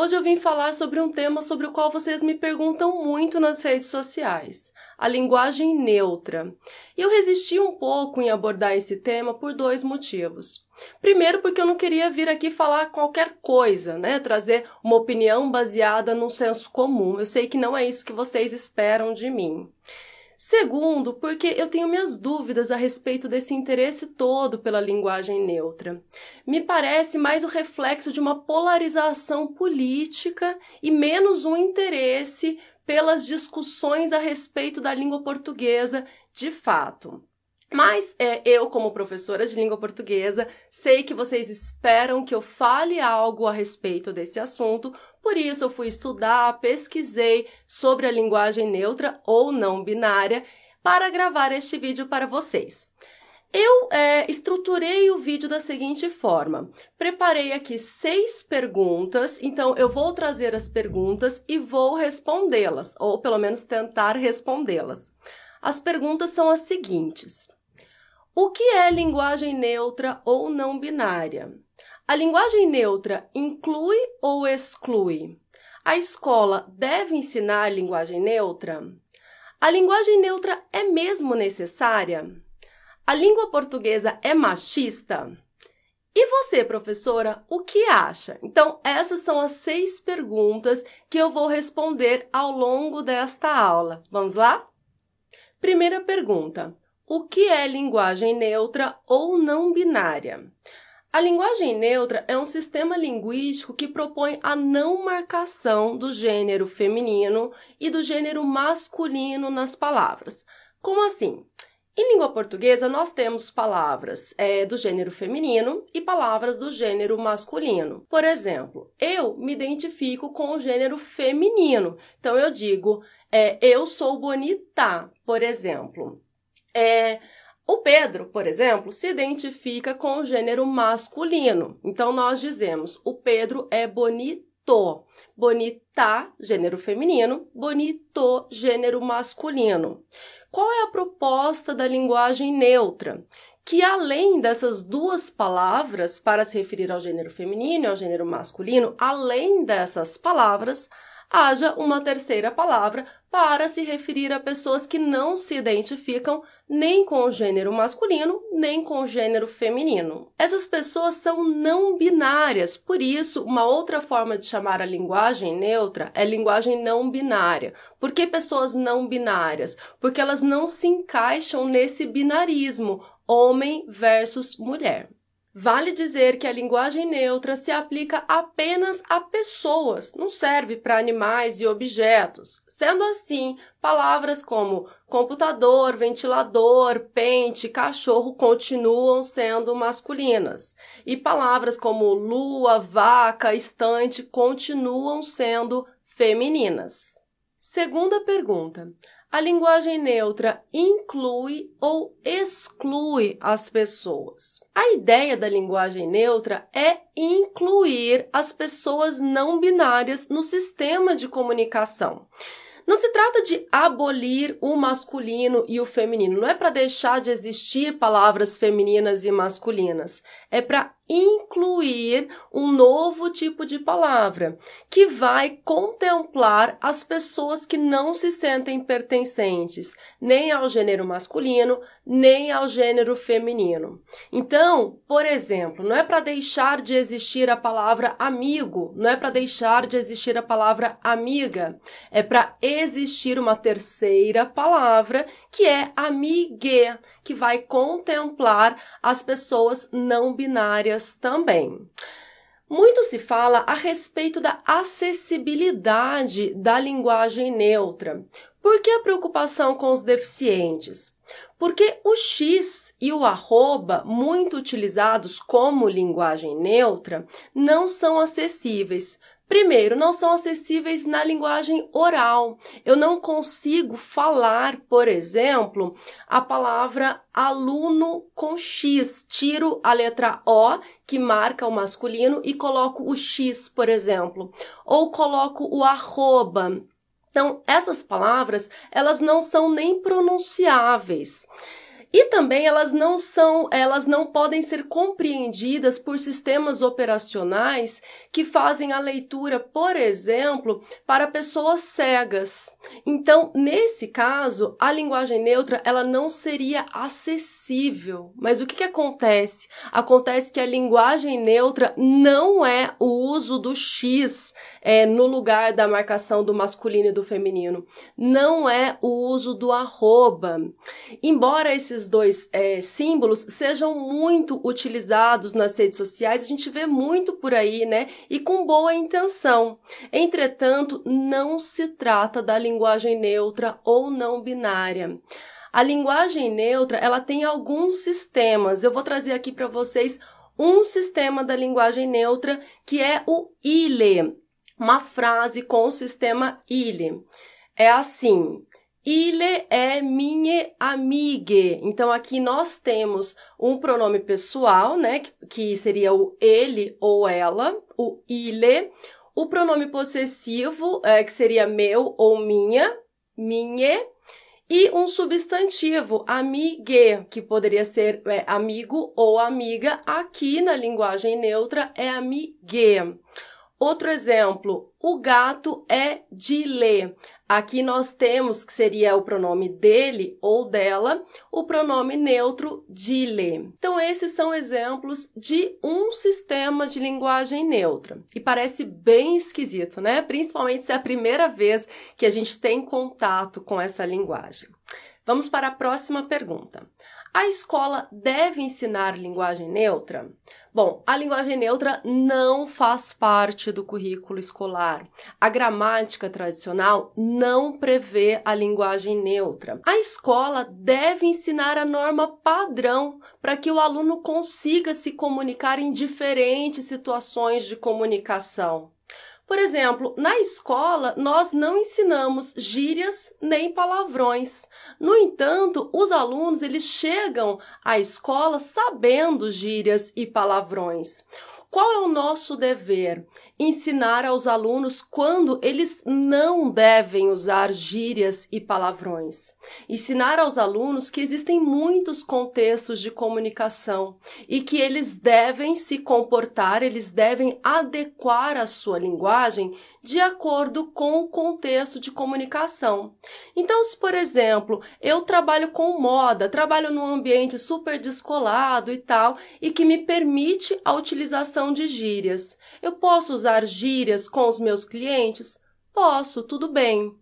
Hoje eu vim falar sobre um tema sobre o qual vocês me perguntam muito nas redes sociais: a linguagem neutra. E eu resisti um pouco em abordar esse tema por dois motivos. Primeiro, porque eu não queria vir aqui falar qualquer coisa, né? Trazer uma opinião baseada num senso comum. Eu sei que não é isso que vocês esperam de mim. Segundo, porque eu tenho minhas dúvidas a respeito desse interesse todo pela linguagem neutra. Me parece mais o reflexo de uma polarização política e menos um interesse pelas discussões a respeito da língua portuguesa de fato. Mas é, eu, como professora de língua portuguesa, sei que vocês esperam que eu fale algo a respeito desse assunto, por isso eu fui estudar, pesquisei sobre a linguagem neutra ou não binária para gravar este vídeo para vocês. Eu é, estruturei o vídeo da seguinte forma: preparei aqui seis perguntas, então eu vou trazer as perguntas e vou respondê-las, ou pelo menos tentar respondê-las. As perguntas são as seguintes: o que é linguagem neutra ou não binária? A linguagem neutra inclui ou exclui? A escola deve ensinar linguagem neutra? A linguagem neutra é mesmo necessária? A língua portuguesa é machista? E você, professora, o que acha? Então, essas são as seis perguntas que eu vou responder ao longo desta aula. Vamos lá? Primeira pergunta: o que é linguagem neutra ou não binária? A linguagem neutra é um sistema linguístico que propõe a não marcação do gênero feminino e do gênero masculino nas palavras. Como assim? Em língua portuguesa, nós temos palavras é, do gênero feminino e palavras do gênero masculino. Por exemplo, eu me identifico com o gênero feminino. Então, eu digo, é, eu sou bonita, por exemplo. É, o Pedro, por exemplo, se identifica com o gênero masculino. Então, nós dizemos: o Pedro é bonito. Bonita, gênero feminino. Bonito, gênero masculino. Qual é a proposta da linguagem neutra? Que além dessas duas palavras para se referir ao gênero feminino e ao gênero masculino, além dessas palavras, haja uma terceira palavra para se referir a pessoas que não se identificam nem com o gênero masculino, nem com o gênero feminino. Essas pessoas são não binárias, por isso, uma outra forma de chamar a linguagem neutra é linguagem não binária. Por que pessoas não binárias? Porque elas não se encaixam nesse binarismo homem versus mulher. Vale dizer que a linguagem neutra se aplica apenas a pessoas, não serve para animais e objetos. Sendo assim, palavras como computador, ventilador, pente, cachorro continuam sendo masculinas, e palavras como lua, vaca, estante continuam sendo femininas. Segunda pergunta: a linguagem neutra inclui ou exclui as pessoas. A ideia da linguagem neutra é incluir as pessoas não binárias no sistema de comunicação. Não se trata de abolir o masculino e o feminino, não é para deixar de existir palavras femininas e masculinas, é para incluir um novo tipo de palavra que vai contemplar as pessoas que não se sentem pertencentes nem ao gênero masculino, nem ao gênero feminino. Então, por exemplo, não é para deixar de existir a palavra amigo, não é para deixar de existir a palavra amiga, é para existir uma terceira palavra que é amigue, que vai contemplar as pessoas não binárias também. Muito se fala a respeito da acessibilidade da linguagem neutra. Por que a preocupação com os deficientes? Porque o X e o arroba, muito utilizados como linguagem neutra, não são acessíveis, Primeiro, não são acessíveis na linguagem oral. Eu não consigo falar, por exemplo, a palavra aluno com X. Tiro a letra O, que marca o masculino, e coloco o X, por exemplo. Ou coloco o arroba. Então, essas palavras, elas não são nem pronunciáveis. E também elas não são, elas não podem ser compreendidas por sistemas operacionais que fazem a leitura, por exemplo, para pessoas cegas. Então, nesse caso, a linguagem neutra ela não seria acessível. Mas o que, que acontece? Acontece que a linguagem neutra não é o uso do X é, no lugar da marcação do masculino e do feminino. Não é o uso do arroba. Embora esses dois é, símbolos sejam muito utilizados nas redes sociais, a gente vê muito por aí, né? E com boa intenção. Entretanto, não se trata da linguagem neutra ou não binária. A linguagem neutra, ela tem alguns sistemas. Eu vou trazer aqui para vocês um sistema da linguagem neutra que é o ILE uma frase com o sistema ile. É assim: Ile é minha amiga. Então aqui nós temos um pronome pessoal, né, que seria o ele ou ela, o ile, o pronome possessivo, é, que seria meu ou minha, minha, e um substantivo, amigue, que poderia ser é, amigo ou amiga. Aqui na linguagem neutra é amigue. Outro exemplo, o gato é de ler. Aqui nós temos que seria o pronome dele ou dela, o pronome neutro de ler. Então esses são exemplos de um sistema de linguagem neutra. E parece bem esquisito, né? Principalmente se é a primeira vez que a gente tem contato com essa linguagem. Vamos para a próxima pergunta. A escola deve ensinar linguagem neutra? Bom, a linguagem neutra não faz parte do currículo escolar. A gramática tradicional não prevê a linguagem neutra. A escola deve ensinar a norma padrão para que o aluno consiga se comunicar em diferentes situações de comunicação. Por exemplo, na escola nós não ensinamos gírias nem palavrões. No entanto, os alunos eles chegam à escola sabendo gírias e palavrões. Qual é o nosso dever? Ensinar aos alunos quando eles não devem usar gírias e palavrões. Ensinar aos alunos que existem muitos contextos de comunicação e que eles devem se comportar, eles devem adequar a sua linguagem de acordo com o contexto de comunicação. Então, se por exemplo, eu trabalho com moda, trabalho num ambiente super descolado e tal, e que me permite a utilização de gírias, eu posso usar gírias com os meus clientes? Posso, tudo bem.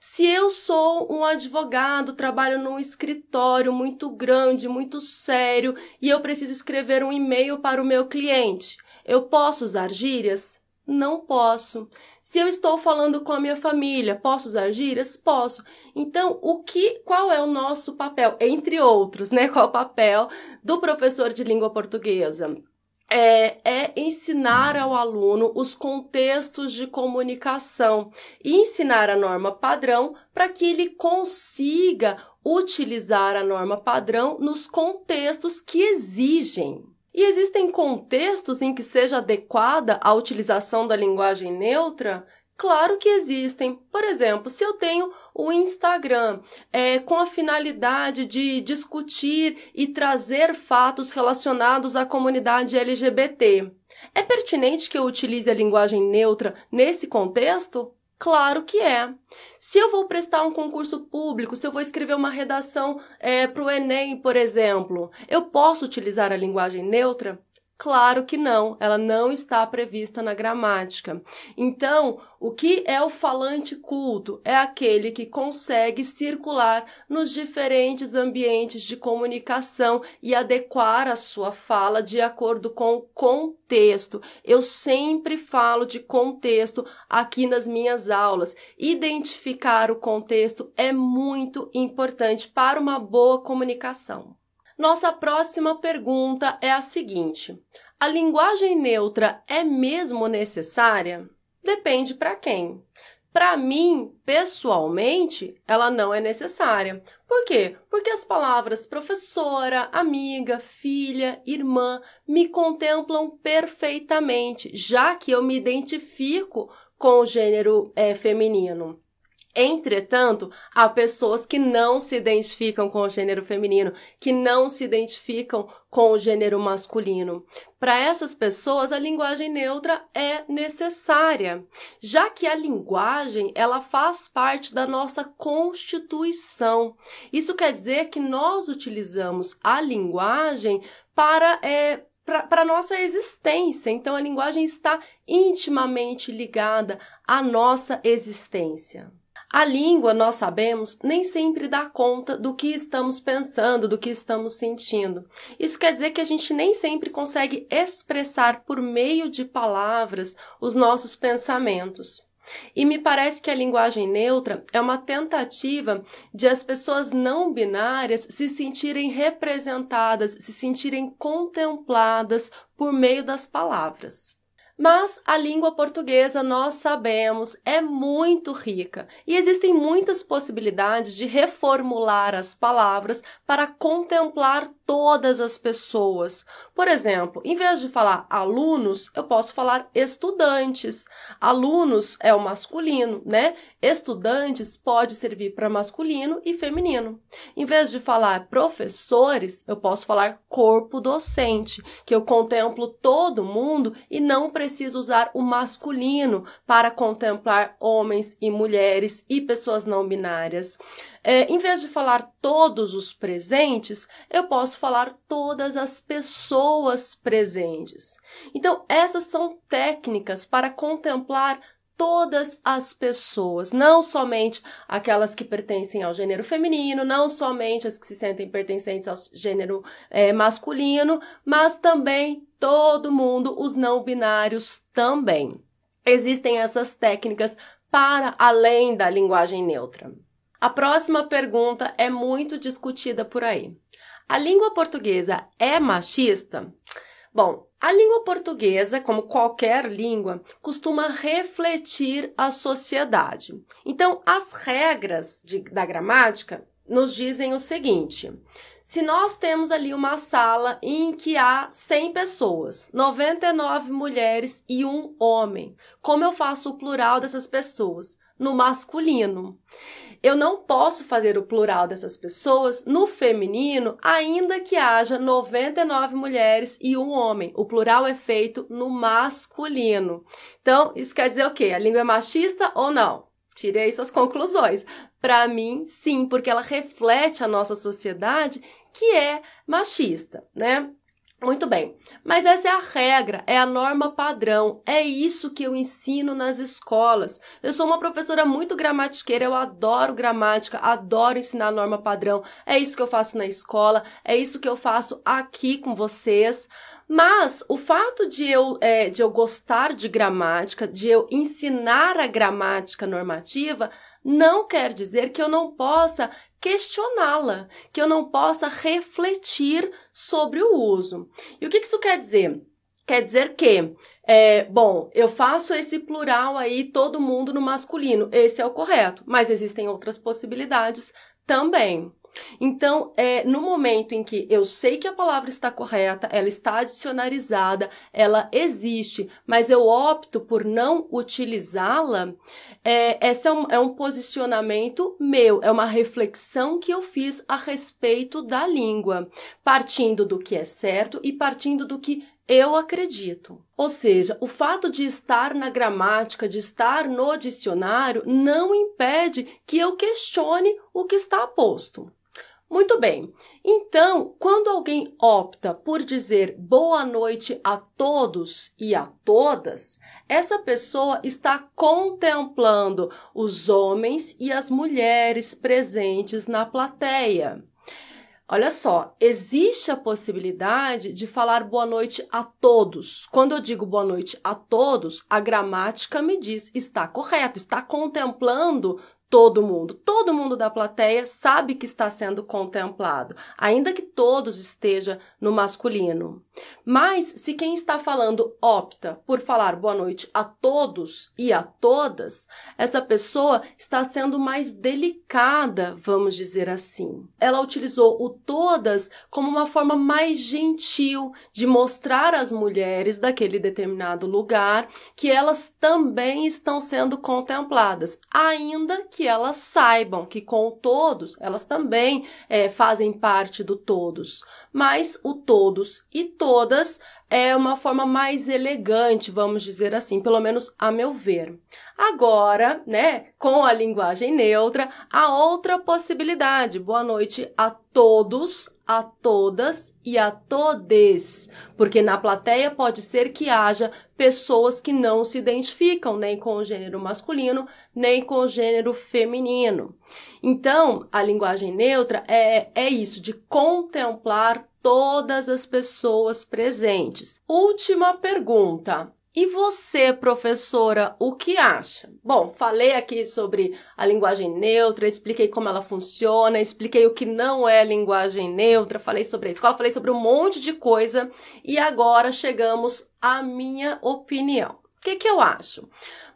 Se eu sou um advogado, trabalho num escritório muito grande, muito sério, e eu preciso escrever um e-mail para o meu cliente, eu posso usar gírias? Não posso. Se eu estou falando com a minha família, posso usar gírias? Posso. Então, o que, qual é o nosso papel? Entre outros, né? Qual é o papel do professor de língua portuguesa? É, é, ensinar ao aluno os contextos de comunicação e ensinar a norma padrão para que ele consiga utilizar a norma padrão nos contextos que exigem e existem contextos em que seja adequada a utilização da linguagem neutra? Claro que existem. Por exemplo, se eu tenho o Instagram é, com a finalidade de discutir e trazer fatos relacionados à comunidade LGBT, é pertinente que eu utilize a linguagem neutra nesse contexto? Claro que é. Se eu vou prestar um concurso público, se eu vou escrever uma redação é, para o Enem, por exemplo, eu posso utilizar a linguagem neutra? Claro que não, ela não está prevista na gramática. Então, o que é o falante culto? É aquele que consegue circular nos diferentes ambientes de comunicação e adequar a sua fala de acordo com o contexto. Eu sempre falo de contexto aqui nas minhas aulas. Identificar o contexto é muito importante para uma boa comunicação. Nossa próxima pergunta é a seguinte: a linguagem neutra é mesmo necessária? Depende para quem. Para mim, pessoalmente, ela não é necessária. Por quê? Porque as palavras professora, amiga, filha, irmã me contemplam perfeitamente, já que eu me identifico com o gênero é, feminino. Entretanto, há pessoas que não se identificam com o gênero feminino, que não se identificam com o gênero masculino. Para essas pessoas, a linguagem neutra é necessária, já que a linguagem ela faz parte da nossa constituição. Isso quer dizer que nós utilizamos a linguagem para é, para a nossa existência. Então, a linguagem está intimamente ligada à nossa existência. A língua, nós sabemos, nem sempre dá conta do que estamos pensando, do que estamos sentindo. Isso quer dizer que a gente nem sempre consegue expressar por meio de palavras os nossos pensamentos. E me parece que a linguagem neutra é uma tentativa de as pessoas não binárias se sentirem representadas, se sentirem contempladas por meio das palavras. Mas a língua portuguesa, nós sabemos, é muito rica e existem muitas possibilidades de reformular as palavras para contemplar todas as pessoas. Por exemplo, em vez de falar alunos, eu posso falar estudantes. Alunos é o masculino, né? Estudantes pode servir para masculino e feminino. Em vez de falar professores, eu posso falar corpo docente, que eu contemplo todo mundo e não preciso usar o masculino para contemplar homens e mulheres e pessoas não binárias. É, em vez de falar todos os presentes, eu posso falar todas as pessoas presentes. Então, essas são técnicas para contemplar todas as pessoas, não somente aquelas que pertencem ao gênero feminino, não somente as que se sentem pertencentes ao gênero é, masculino, mas também todo mundo, os não binários também. Existem essas técnicas para além da linguagem neutra. A próxima pergunta é muito discutida por aí. A língua portuguesa é machista? Bom, a língua portuguesa, como qualquer língua, costuma refletir a sociedade. Então, as regras de, da gramática nos dizem o seguinte: se nós temos ali uma sala em que há 100 pessoas, 99 mulheres e um homem, como eu faço o plural dessas pessoas? No masculino eu não posso fazer o plural dessas pessoas no feminino, ainda que haja 99 mulheres e um homem. O plural é feito no masculino. Então, isso quer dizer o quê? A língua é machista ou não? Tirei suas conclusões. Para mim, sim, porque ela reflete a nossa sociedade que é machista, né? Muito bem, mas essa é a regra, é a norma padrão, é isso que eu ensino nas escolas. Eu sou uma professora muito gramatiqueira, eu adoro gramática, adoro ensinar norma padrão, é isso que eu faço na escola, é isso que eu faço aqui com vocês. Mas o fato de eu, é, de eu gostar de gramática, de eu ensinar a gramática normativa, não quer dizer que eu não possa questioná-la, que eu não possa refletir sobre o uso. E o que isso quer dizer? Quer dizer que, é, bom, eu faço esse plural aí, todo mundo no masculino, esse é o correto, mas existem outras possibilidades também. Então, é, no momento em que eu sei que a palavra está correta, ela está dicionarizada, ela existe, mas eu opto por não utilizá-la, é, esse é um, é um posicionamento meu, é uma reflexão que eu fiz a respeito da língua, partindo do que é certo e partindo do que eu acredito. Ou seja, o fato de estar na gramática, de estar no dicionário, não impede que eu questione o que está posto. Muito bem. Então, quando alguém opta por dizer boa noite a todos e a todas, essa pessoa está contemplando os homens e as mulheres presentes na plateia. Olha só, existe a possibilidade de falar boa noite a todos. Quando eu digo boa noite a todos, a gramática me diz está correto, está contemplando todo mundo. Todo mundo da plateia sabe que está sendo contemplado, ainda que todos esteja no masculino. Mas se quem está falando opta por falar boa noite a todos e a todas, essa pessoa está sendo mais delicada, vamos dizer assim. Ela utilizou o todas como uma forma mais gentil de mostrar às mulheres daquele determinado lugar que elas também estão sendo contempladas, ainda que que elas saibam que com todos elas também é, fazem parte do todos, mas o todos e todas é uma forma mais elegante, vamos dizer assim, pelo menos a meu ver. Agora, né, com a linguagem neutra, há outra possibilidade. Boa noite a todos, a todas e a todes, porque na plateia pode ser que haja pessoas que não se identificam nem com o gênero masculino, nem com o gênero feminino. Então, a linguagem neutra é, é isso, de contemplar todas as pessoas presentes. Última pergunta. E você, professora, o que acha? Bom, falei aqui sobre a linguagem neutra, expliquei como ela funciona, expliquei o que não é linguagem neutra, falei sobre a escola, falei sobre um monte de coisa e agora chegamos à minha opinião. O que, que eu acho?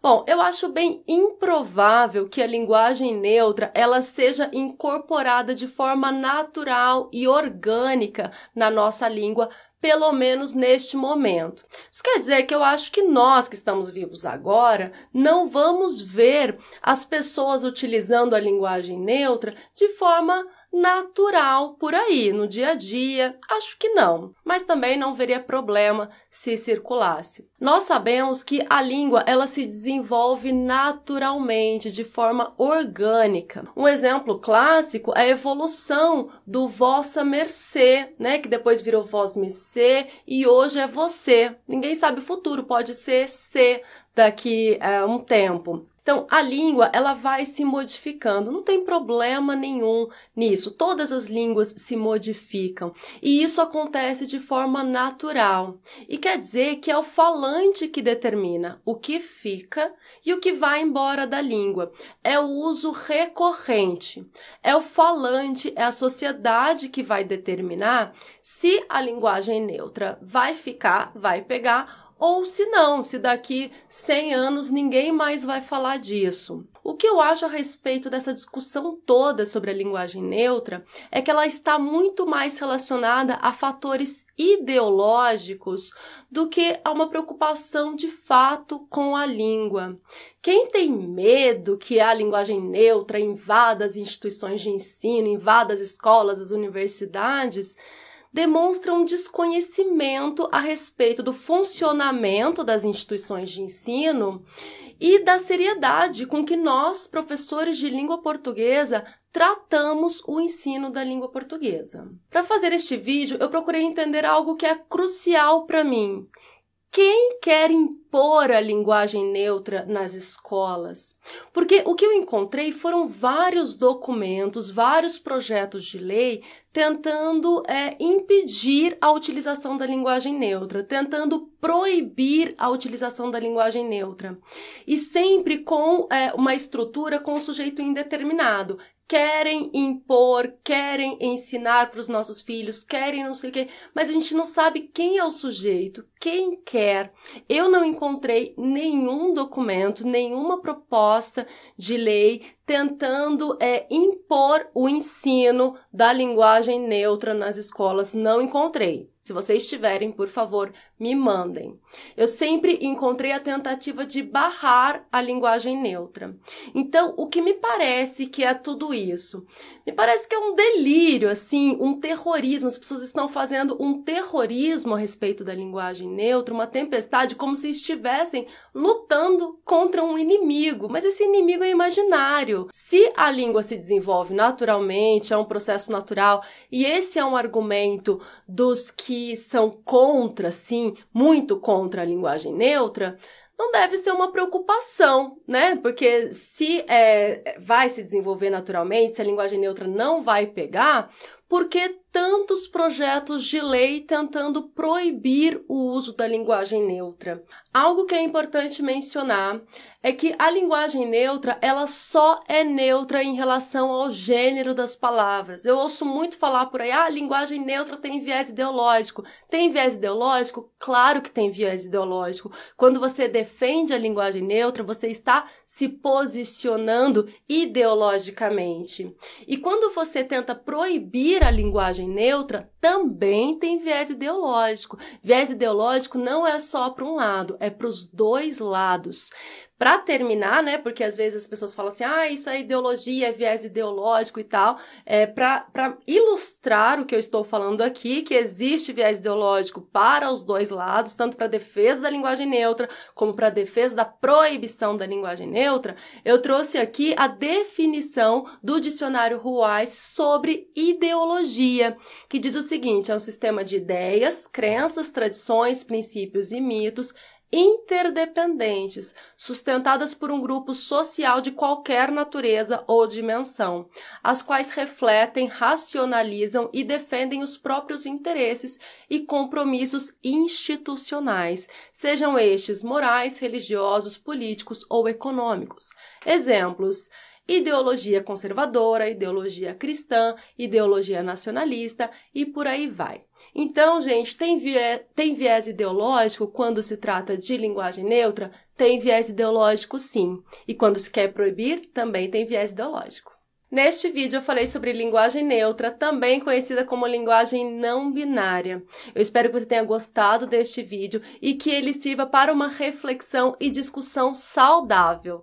Bom, eu acho bem improvável que a linguagem neutra ela seja incorporada de forma natural e orgânica na nossa língua pelo menos neste momento. Isso quer dizer que eu acho que nós que estamos vivos agora não vamos ver as pessoas utilizando a linguagem neutra de forma natural por aí, no dia a dia? Acho que não, mas também não veria problema se circulasse. Nós sabemos que a língua ela se desenvolve naturalmente, de forma orgânica. Um exemplo clássico é a evolução do vossa mercê, né, que depois virou vós mercê e hoje é você. Ninguém sabe o futuro, pode ser ser daqui a um tempo. Então, a língua, ela vai se modificando, não tem problema nenhum nisso. Todas as línguas se modificam e isso acontece de forma natural. E quer dizer que é o falante que determina o que fica e o que vai embora da língua. É o uso recorrente. É o falante, é a sociedade que vai determinar se a linguagem neutra vai ficar, vai pegar ou se não, se daqui 100 anos ninguém mais vai falar disso. O que eu acho a respeito dessa discussão toda sobre a linguagem neutra é que ela está muito mais relacionada a fatores ideológicos do que a uma preocupação de fato com a língua. Quem tem medo que a linguagem neutra invada as instituições de ensino, invada as escolas, as universidades, demonstra um desconhecimento a respeito do funcionamento das instituições de ensino e da seriedade com que nós, professores de língua portuguesa, tratamos o ensino da língua portuguesa. Para fazer este vídeo, eu procurei entender algo que é crucial para mim quem quer impor a linguagem neutra nas escolas? Porque o que eu encontrei foram vários documentos, vários projetos de lei tentando é, impedir a utilização da linguagem neutra, tentando proibir a utilização da linguagem neutra. E sempre com é, uma estrutura com sujeito indeterminado querem impor, querem ensinar para os nossos filhos, querem não sei o quê, mas a gente não sabe quem é o sujeito, quem quer. Eu não encontrei nenhum documento, nenhuma proposta de lei tentando é, impor o ensino da linguagem neutra nas escolas. Não encontrei. Se vocês tiverem, por favor, me mandem. Eu sempre encontrei a tentativa de barrar a linguagem neutra. Então, o que me parece que é tudo isso? Me parece que é um delírio, assim, um terrorismo. As pessoas estão fazendo um terrorismo a respeito da linguagem neutra, uma tempestade, como se estivessem lutando contra um inimigo. Mas esse inimigo é imaginário. Se a língua se desenvolve naturalmente, é um processo natural, e esse é um argumento dos que são contra, sim, muito contra a linguagem neutra, não deve ser uma preocupação, né? Porque se é, vai se desenvolver naturalmente, se a linguagem neutra não vai pegar, Por que tantos projetos de lei tentando proibir o uso da linguagem neutra? Algo que é importante mencionar é que a linguagem neutra, ela só é neutra em relação ao gênero das palavras. Eu ouço muito falar por aí, ah, a linguagem neutra tem viés ideológico. Tem viés ideológico? Claro que tem viés ideológico. Quando você defende a linguagem neutra, você está se posicionando ideologicamente. E quando você tenta proibir a linguagem neutra, também tem viés ideológico. Viés ideológico não é só para um lado, é para os dois lados. Para terminar, né, porque às vezes as pessoas falam assim, ah, isso é ideologia, é viés ideológico e tal, é para ilustrar o que eu estou falando aqui, que existe viés ideológico para os dois lados, tanto para defesa da linguagem neutra, como para defesa da proibição da linguagem neutra, eu trouxe aqui a definição do dicionário Ruais sobre ideologia, que diz o seguinte, é um sistema de ideias, crenças, tradições, princípios e mitos interdependentes, sustentadas por um grupo social de qualquer natureza ou dimensão, as quais refletem, racionalizam e defendem os próprios interesses e compromissos institucionais, sejam estes morais, religiosos, políticos ou econômicos. Exemplos: ideologia conservadora, ideologia cristã, ideologia nacionalista e por aí vai. Então, gente, tem viés, tem viés ideológico quando se trata de linguagem neutra? Tem viés ideológico sim. E quando se quer proibir, também tem viés ideológico. Neste vídeo eu falei sobre linguagem neutra, também conhecida como linguagem não binária. Eu espero que você tenha gostado deste vídeo e que ele sirva para uma reflexão e discussão saudável.